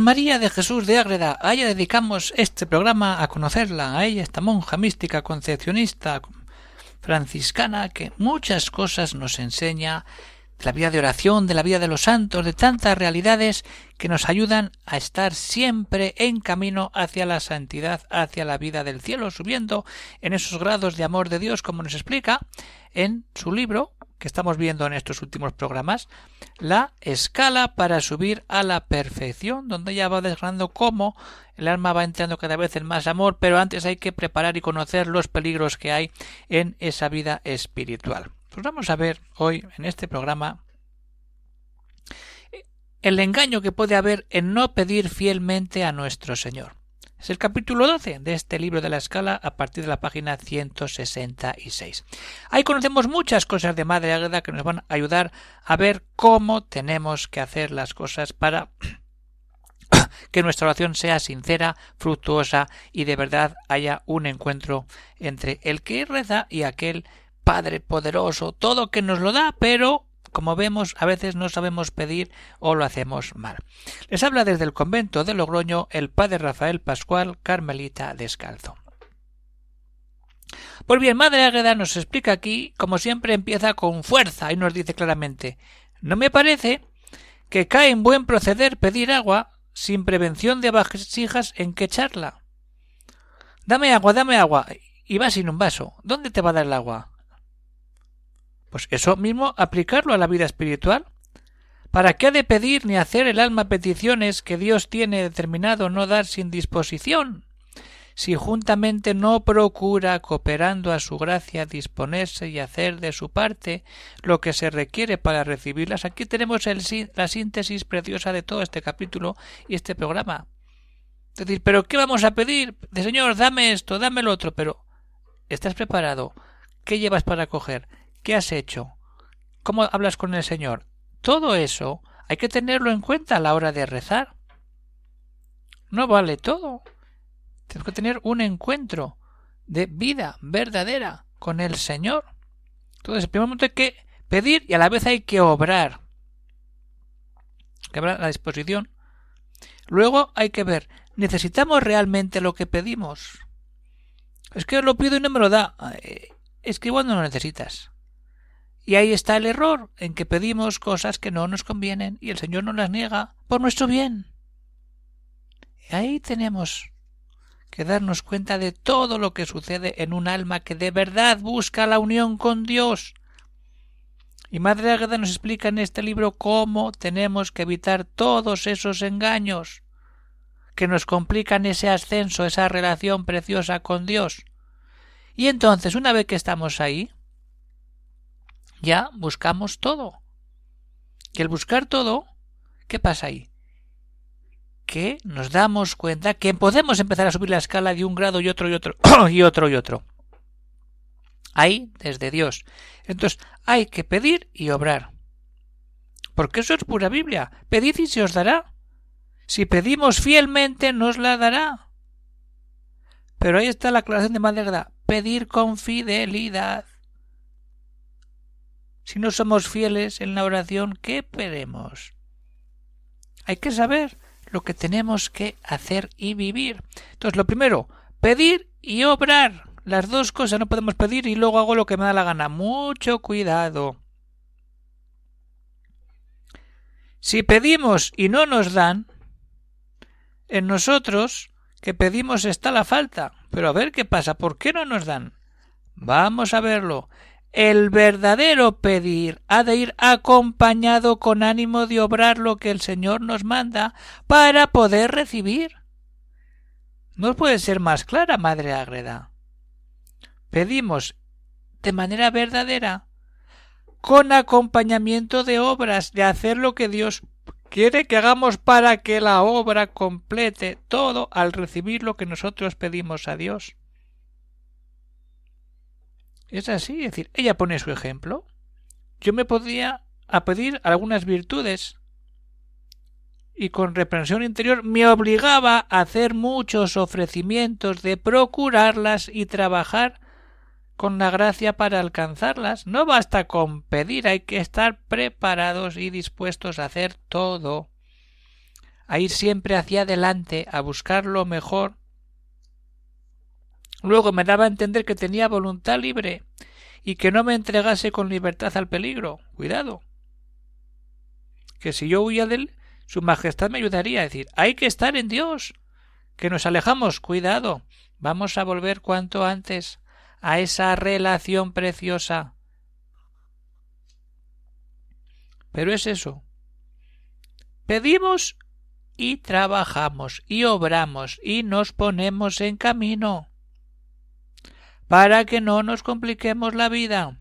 María de Jesús de Ágreda, a ella dedicamos este programa a conocerla, a ella, esta monja mística concepcionista franciscana que muchas cosas nos enseña de la vida de oración, de la vida de los santos, de tantas realidades que nos ayudan a estar siempre en camino hacia la santidad, hacia la vida del cielo, subiendo en esos grados de amor de Dios, como nos explica en su libro que estamos viendo en estos últimos programas, la escala para subir a la perfección, donde ella va desgranando cómo el alma va entrando cada vez en más amor, pero antes hay que preparar y conocer los peligros que hay en esa vida espiritual. Pues vamos a ver hoy en este programa el engaño que puede haber en no pedir fielmente a nuestro Señor. Es el capítulo 12 de este libro de la escala a partir de la página 166. Ahí conocemos muchas cosas de Madre Águeda que nos van a ayudar a ver cómo tenemos que hacer las cosas para que nuestra oración sea sincera, fructuosa y de verdad haya un encuentro entre el que reza y aquel Padre poderoso, todo que nos lo da, pero como vemos, a veces no sabemos pedir o lo hacemos mal. Les habla desde el convento de Logroño el padre Rafael Pascual, Carmelita Descalzo. Pues bien, Madre Águeda nos explica aquí, como siempre, empieza con fuerza y nos dice claramente No me parece que cae en buen proceder pedir agua sin prevención de vasijas en que echarla. Dame agua, dame agua. Y va sin un vaso. ¿Dónde te va a dar el agua? Pues eso mismo aplicarlo a la vida espiritual. ¿Para qué ha de pedir ni hacer el alma peticiones que Dios tiene determinado no dar sin disposición? Si juntamente no procura, cooperando a su gracia, disponerse y hacer de su parte lo que se requiere para recibirlas. Aquí tenemos la síntesis preciosa de todo este capítulo y este programa. Es decir, ¿pero qué vamos a pedir? Señor, dame esto, dame lo otro, pero ¿estás preparado? ¿Qué llevas para coger? ¿Qué has hecho? ¿Cómo hablas con el Señor? Todo eso hay que tenerlo en cuenta a la hora de rezar. No vale todo. Tenemos que tener un encuentro de vida verdadera con el Señor. Entonces, primer momento hay que pedir y a la vez hay que obrar. que habrá la disposición. Luego hay que ver, ¿necesitamos realmente lo que pedimos? Es que lo pido y no me lo da. Eh, es que no lo necesitas. Y ahí está el error, en que pedimos cosas que no nos convienen y el Señor nos las niega por nuestro bien. Y ahí tenemos que darnos cuenta de todo lo que sucede en un alma que de verdad busca la unión con Dios. Y Madre Águeda nos explica en este libro cómo tenemos que evitar todos esos engaños que nos complican ese ascenso, esa relación preciosa con Dios. Y entonces, una vez que estamos ahí, ya buscamos todo. Y el buscar todo, ¿qué pasa ahí? Que nos damos cuenta que podemos empezar a subir la escala de un grado y otro y otro y otro y otro. Ahí, desde Dios. Entonces, hay que pedir y obrar. Porque eso es pura Biblia. Pedid y se os dará. Si pedimos fielmente, nos la dará. Pero ahí está la aclaración de Madera. Pedir con fidelidad. Si no somos fieles en la oración, ¿qué pedimos? Hay que saber lo que tenemos que hacer y vivir. Entonces, lo primero, pedir y obrar. Las dos cosas no podemos pedir y luego hago lo que me da la gana. Mucho cuidado. Si pedimos y no nos dan, en nosotros que pedimos está la falta. Pero a ver qué pasa, ¿por qué no nos dan? Vamos a verlo. El verdadero pedir ha de ir acompañado con ánimo de obrar lo que el Señor nos manda para poder recibir. No puede ser más clara, Madre Ágreda. Pedimos de manera verdadera, con acompañamiento de obras, de hacer lo que Dios quiere que hagamos para que la obra complete todo al recibir lo que nosotros pedimos a Dios. Es así, es decir, ella pone su ejemplo. Yo me podía a pedir algunas virtudes y con reprensión interior me obligaba a hacer muchos ofrecimientos de procurarlas y trabajar con la gracia para alcanzarlas. No basta con pedir, hay que estar preparados y dispuestos a hacer todo, a ir siempre hacia adelante, a buscar lo mejor. Luego me daba a entender que tenía voluntad libre y que no me entregase con libertad al peligro. Cuidado. Que si yo huía de él, su Majestad me ayudaría a decir hay que estar en Dios. Que nos alejamos. Cuidado. Vamos a volver cuanto antes a esa relación preciosa. Pero es eso. Pedimos y trabajamos y obramos y nos ponemos en camino para que no nos compliquemos la vida.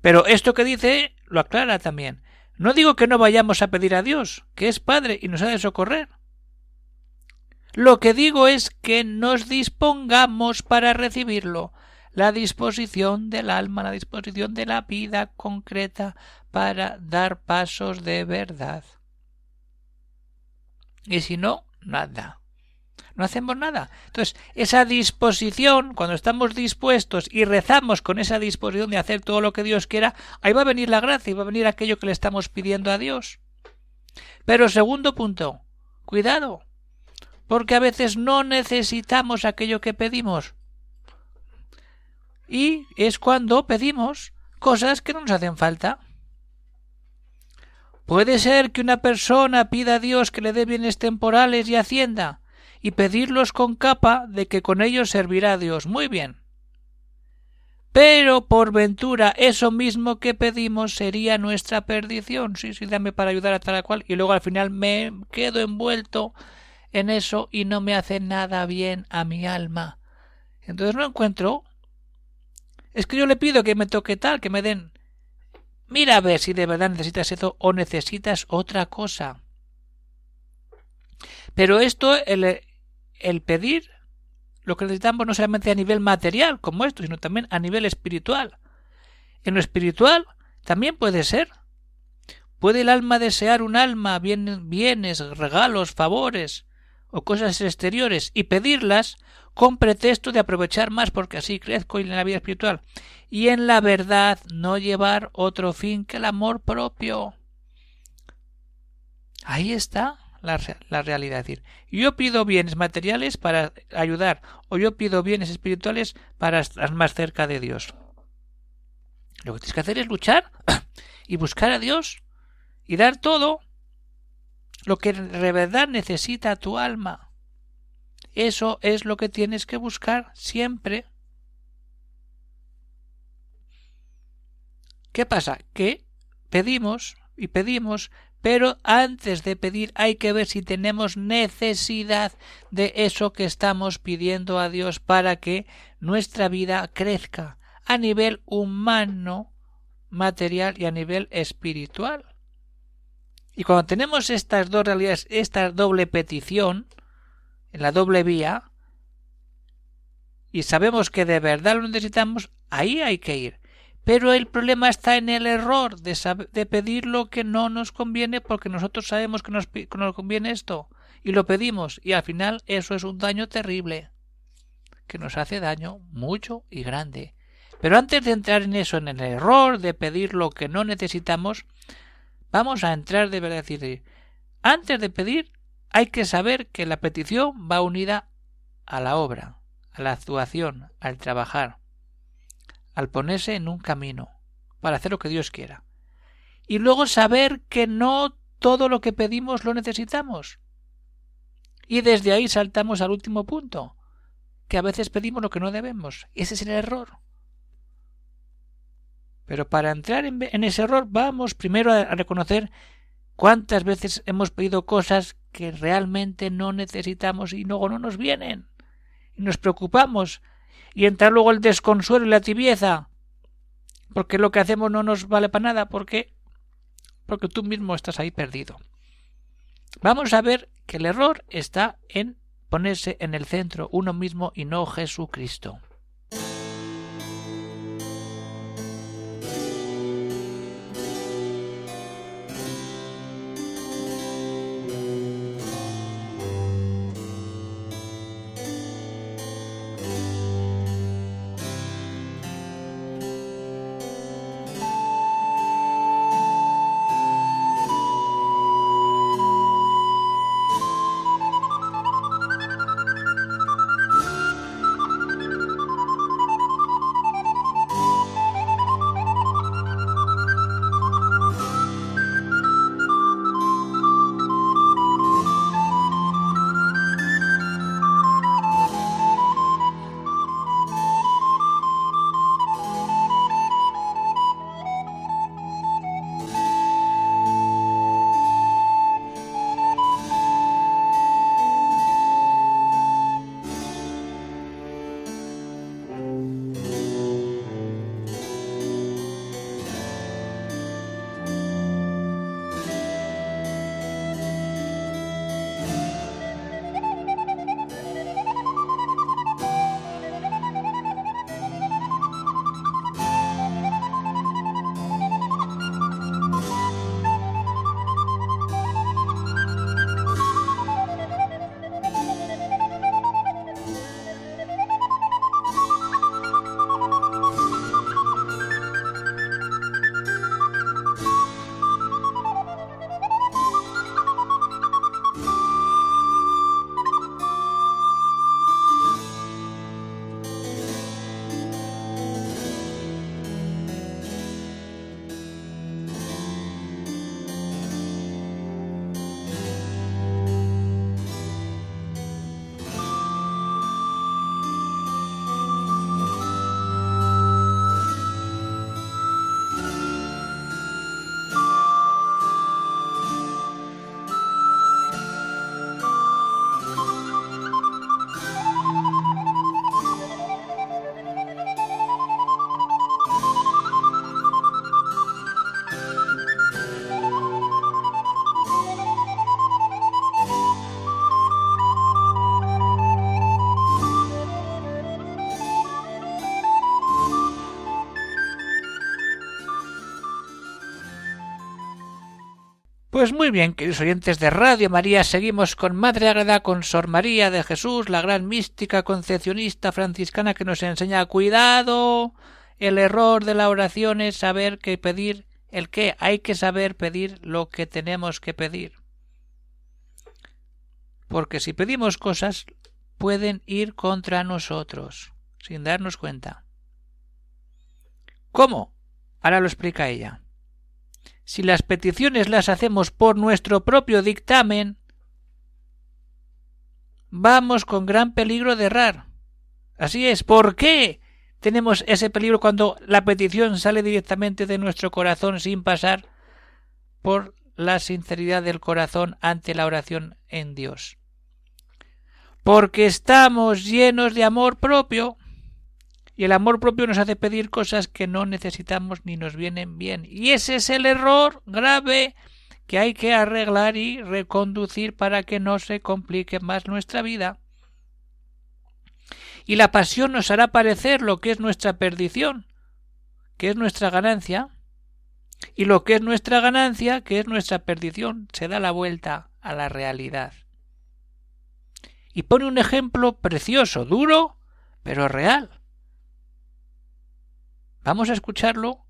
Pero esto que dice lo aclara también. No digo que no vayamos a pedir a Dios, que es Padre y nos ha de socorrer. Lo que digo es que nos dispongamos para recibirlo, la disposición del alma, la disposición de la vida concreta para dar pasos de verdad. Y si no, nada. No hacemos nada. Entonces, esa disposición, cuando estamos dispuestos y rezamos con esa disposición de hacer todo lo que Dios quiera, ahí va a venir la gracia y va a venir aquello que le estamos pidiendo a Dios. Pero segundo punto, cuidado, porque a veces no necesitamos aquello que pedimos. Y es cuando pedimos cosas que no nos hacen falta. Puede ser que una persona pida a Dios que le dé bienes temporales y hacienda, y pedirlos con capa de que con ellos servirá a Dios. Muy bien. Pero por ventura eso mismo que pedimos sería nuestra perdición. Sí, sí, dame para ayudar a tal cual. Y luego al final me quedo envuelto en eso y no me hace nada bien a mi alma. Entonces no encuentro. Es que yo le pido que me toque tal, que me den. Mira a ver si de verdad necesitas eso o necesitas otra cosa. Pero esto, el, el pedir lo que necesitamos no solamente a nivel material como esto, sino también a nivel espiritual. En lo espiritual también puede ser. ¿Puede el alma desear un alma, bienes, regalos, favores o cosas exteriores y pedirlas con pretexto de aprovechar más porque así crezco en la vida espiritual y en la verdad no llevar otro fin que el amor propio? Ahí está la, realidad. Es decir, yo pido bienes materiales para ayudar o yo pido bienes espirituales para estar más cerca de Dios. Lo que tienes que hacer es luchar y buscar a Dios y dar todo lo que de verdad necesita tu alma. Eso es lo que tienes que buscar siempre. ¿Qué pasa? Que pedimos y pedimos, pero antes de pedir hay que ver si tenemos necesidad de eso que estamos pidiendo a Dios para que nuestra vida crezca a nivel humano, material y a nivel espiritual. Y cuando tenemos estas dos realidades, esta doble petición, en la doble vía, y sabemos que de verdad lo necesitamos, ahí hay que ir. Pero el problema está en el error de, de pedir lo que no nos conviene porque nosotros sabemos que nos, nos conviene esto y lo pedimos y al final eso es un daño terrible que nos hace daño mucho y grande. Pero antes de entrar en eso, en el error de pedir lo que no necesitamos, vamos a entrar de verdad decir, antes de pedir hay que saber que la petición va unida a la obra, a la actuación, al trabajar al ponerse en un camino para hacer lo que Dios quiera. Y luego saber que no todo lo que pedimos lo necesitamos. Y desde ahí saltamos al último punto, que a veces pedimos lo que no debemos. Ese es el error. Pero para entrar en, ese error vamos primero a reconocer cuántas veces hemos pedido cosas que realmente no necesitamos y luego no nos vienen. Y nos preocupamos y entrar luego el desconsuelo y la tibieza, porque lo que hacemos no nos vale para nada, porque porque tú mismo estás ahí perdido. Vamos a ver que el error está en ponerse en el centro uno mismo y no Jesucristo. Pues muy bien, queridos oyentes de Radio María, seguimos con Madre Agreda, con Sor María de Jesús, la gran mística concepcionista franciscana que nos enseña cuidado. El error de la oración es saber qué pedir, el qué, hay que saber pedir lo que tenemos que pedir. Porque si pedimos cosas, pueden ir contra nosotros, sin darnos cuenta. ¿Cómo? Ahora lo explica ella si las peticiones las hacemos por nuestro propio dictamen, vamos con gran peligro de errar. Así es. ¿Por qué tenemos ese peligro cuando la petición sale directamente de nuestro corazón sin pasar por la sinceridad del corazón ante la oración en Dios? Porque estamos llenos de amor propio y el amor propio nos hace pedir cosas que no necesitamos ni nos vienen bien. Y ese es el error grave que hay que arreglar y reconducir para que no se complique más nuestra vida. Y la pasión nos hará parecer lo que es nuestra perdición, que es nuestra ganancia, y lo que es nuestra ganancia, que es nuestra perdición, se da la vuelta a la realidad. Y pone un ejemplo precioso, duro, pero real. Vamos a escucharlo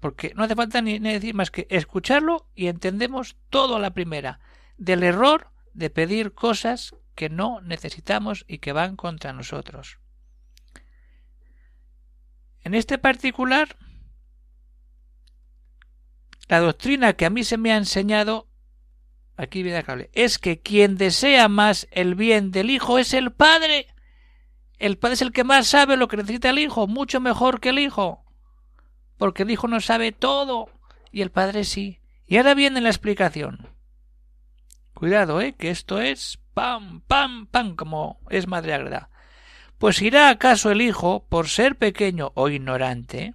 porque no hace falta ni, decir más que escucharlo y entendemos todo a la primera del error de pedir cosas que no necesitamos y que van contra nosotros. En este particular, la doctrina que a mí se me ha enseñado, aquí viene cable, es que quien desea más el bien del hijo es el padre. El padre es el que más sabe lo que necesita el hijo, mucho mejor que el hijo porque el Hijo no sabe todo y el Padre sí. Y ahora viene la explicación. Cuidado, eh, que esto es pam, pam, pam, como es Madre Agreda. Pues irá acaso el Hijo, por ser pequeño o ignorante,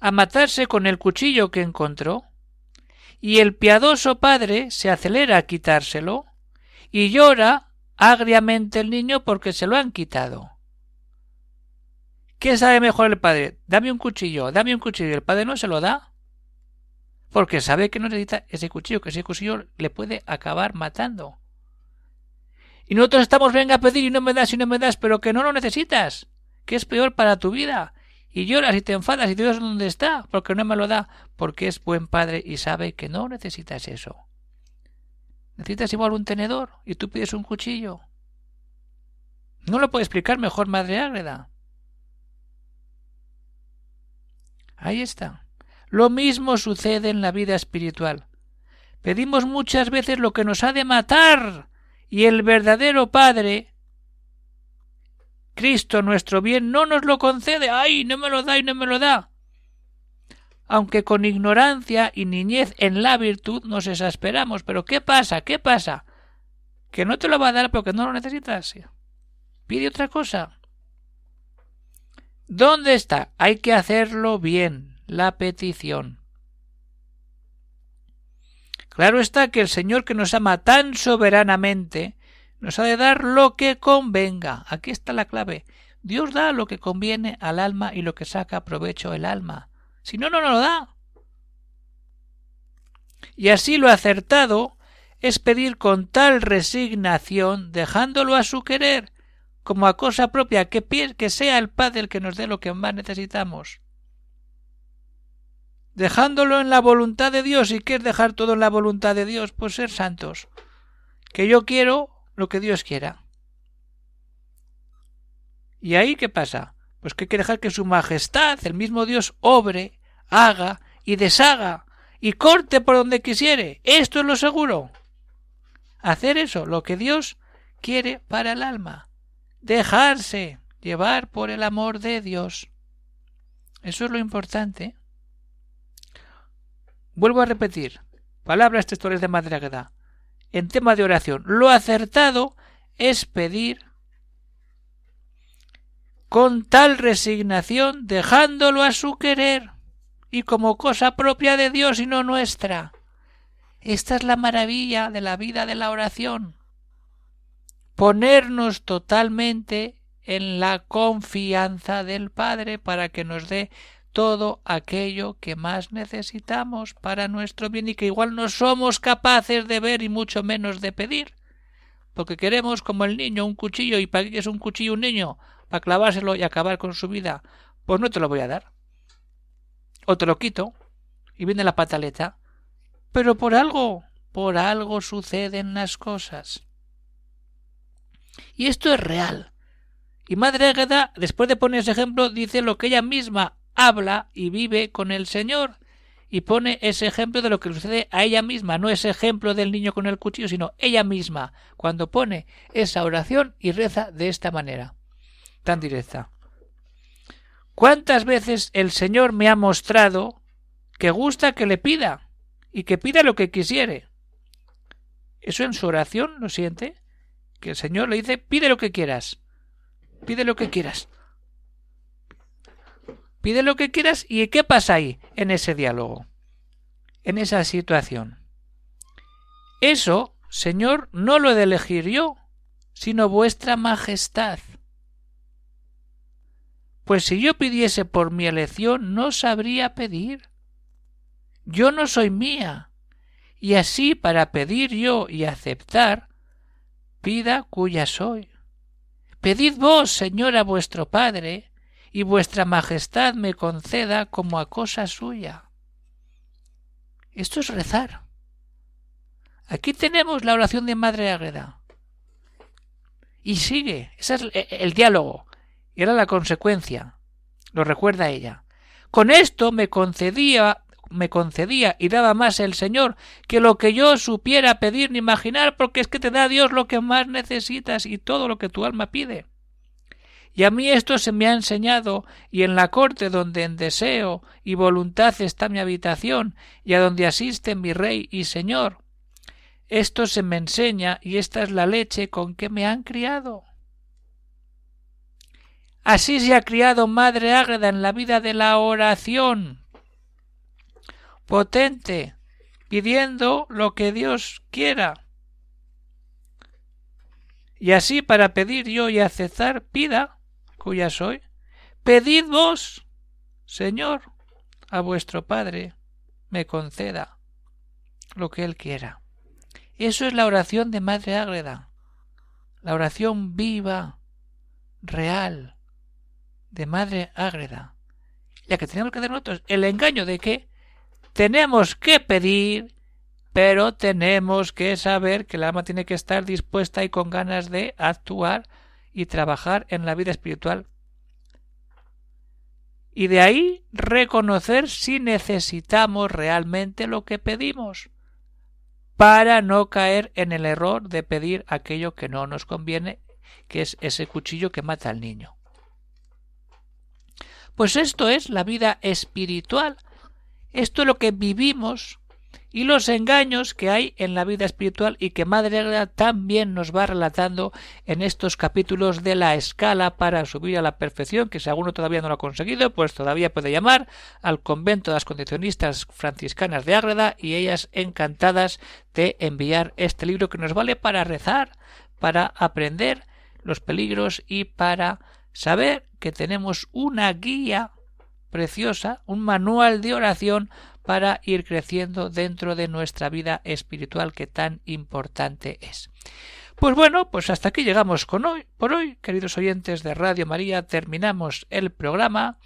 a matarse con el cuchillo que encontró, y el piadoso padre se acelera a quitárselo, y llora agriamente el niño porque se lo han quitado. ¿Qué sabe mejor el padre? Dame un cuchillo, dame un cuchillo. El padre no se lo da. Porque sabe que no necesita ese cuchillo, que ese cuchillo le puede acabar matando. Y nosotros estamos, venga a pedir y no me das y no me das, pero que no lo necesitas, que es peor para tu vida. Y lloras y te enfadas y ves dónde está, porque no me lo da, porque es buen padre y sabe que no necesitas eso. Necesitas igual un tenedor y tú pides un cuchillo. No lo puede explicar mejor Madre Ágreda. Ahí está. Lo mismo sucede en la vida espiritual. Pedimos muchas veces lo que nos ha de matar y el verdadero Padre, Cristo nuestro bien, no nos lo concede. ¡Ay! No me lo da y no me lo da. Aunque con ignorancia y niñez en la virtud nos exasperamos. Pero ¿qué pasa? ¿Qué pasa? Que no te lo va a dar porque no lo necesitas. Pide otra cosa. ¿Dónde está? Hay que hacerlo bien, la petición. Claro está que el Señor que nos ama tan soberanamente nos ha de dar lo que convenga. Aquí está la clave. Dios da lo que conviene al alma y lo que saca provecho el alma. Si no, no nos lo da. Y así lo acertado es pedir con tal resignación, dejándolo a su querer, como a cosa propia, que, que sea el Padre el que nos dé lo que más necesitamos dejándolo en la voluntad de Dios. ¿Y qué es dejar todo en la voluntad de Dios? Pues ser santos. Que yo quiero lo que Dios quiera. ¿Y ahí qué pasa? Pues que hay que dejar que su majestad, el mismo Dios, obre, haga y deshaga y corte por donde quisiere. Esto es lo seguro. Hacer eso, lo que Dios quiere para el alma. Dejarse llevar por el amor de Dios. Eso es lo importante. Vuelvo a repetir, palabras textuales de Madre Agueda. En tema de oración, lo acertado es pedir con tal resignación, dejándolo a su querer y como cosa propia de Dios y no nuestra. Esta es la maravilla de la vida de la oración. Ponernos totalmente en la confianza del Padre para que nos dé todo aquello que más necesitamos para nuestro bien y que igual no somos capaces de ver y mucho menos de pedir. Porque queremos, como el niño, un cuchillo y para qué es un cuchillo un niño, para clavárselo y acabar con su vida. Pues no te lo voy a dar. O te lo quito y viene la pataleta. Pero por algo, por algo suceden las cosas. Y esto es real. Y Madre Águeda, después de poner ese ejemplo, dice lo que ella misma habla y vive con el Señor y pone ese ejemplo de lo que sucede a ella misma, no ese ejemplo del niño con el cuchillo, sino ella misma, cuando pone esa oración y reza de esta manera, tan directa. ¿Cuántas veces el Señor me ha mostrado que gusta que le pida y que pida lo que quisiere? Eso en su oración lo siente, que el Señor le dice pide lo que quieras, pide lo que quieras. Pide lo que quieras y ¿qué pasa ahí en ese diálogo? En esa situación. Eso, Señor, no lo he de elegir yo, sino vuestra majestad. Pues si yo pidiese por mi elección, no sabría pedir. Yo no soy mía, y así para pedir yo y aceptar, pida cuya soy. Pedid vos, Señor, a vuestro Padre, y vuestra majestad me conceda como a cosa suya. Esto es rezar. Aquí tenemos la oración de Madre Águeda. Y sigue, ese es el diálogo, y era la consecuencia, lo recuerda ella. Con esto me concedía me concedía y daba más el Señor que lo que yo supiera pedir ni imaginar, porque es que te da Dios lo que más necesitas y todo lo que tu alma pide. Y a mí esto se me ha enseñado, y en la corte donde en deseo y voluntad está mi habitación, y a donde asiste mi Rey y Señor. Esto se me enseña, y esta es la leche con que me han criado. Así se ha criado Madre Ágreda en la vida de la oración. Potente, pidiendo lo que Dios quiera. Y así para pedir yo y aceptar, pida, cuya soy, pedid vos, Señor, a vuestro Padre, me conceda lo que Él quiera. Eso es la oración de Madre Ágreda, la oración viva, real, de Madre Ágreda. Ya que tenemos que dar nosotros el engaño de que tenemos que pedir pero tenemos que saber que el alma tiene que estar dispuesta y con ganas de actuar y trabajar en la vida espiritual. Y de ahí reconocer si necesitamos realmente lo que pedimos, para no caer en el error de pedir aquello que no nos conviene, que es ese cuchillo que mata al niño. Pues esto es la vida espiritual, esto es lo que vivimos y los engaños que hay en la vida espiritual y que Madre Agra también nos va relatando en estos capítulos de la escala para subir a la perfección, que si alguno todavía no lo ha conseguido, pues todavía puede llamar al convento de las condicionistas franciscanas de Ágreda y ellas encantadas de enviar este libro que nos vale para rezar, para aprender los peligros y para saber que tenemos una guía preciosa, un manual de oración para ir creciendo dentro de nuestra vida espiritual que tan importante es. Pues bueno, pues hasta aquí llegamos con hoy. Por hoy, queridos oyentes de Radio María, terminamos el programa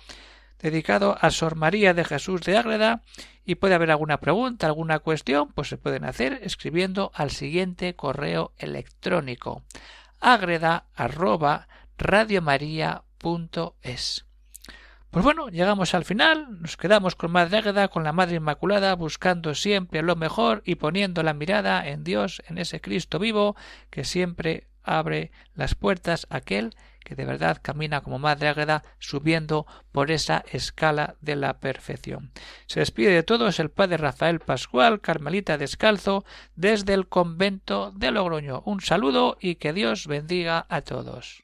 dedicado a Sor María de Jesús de Ágreda y puede haber alguna pregunta, alguna cuestión, pues se pueden hacer escribiendo al siguiente correo electrónico agreda arroba pues bueno, llegamos al final, nos quedamos con Madre Águeda, con la Madre Inmaculada, buscando siempre lo mejor y poniendo la mirada en Dios, en ese Cristo vivo, que siempre abre las puertas a aquel que de verdad camina como Madre Águeda, subiendo por esa escala de la perfección. Se despide de todos el Padre Rafael Pascual, Carmelita Descalzo, desde el convento de Logroño. Un saludo y que Dios bendiga a todos.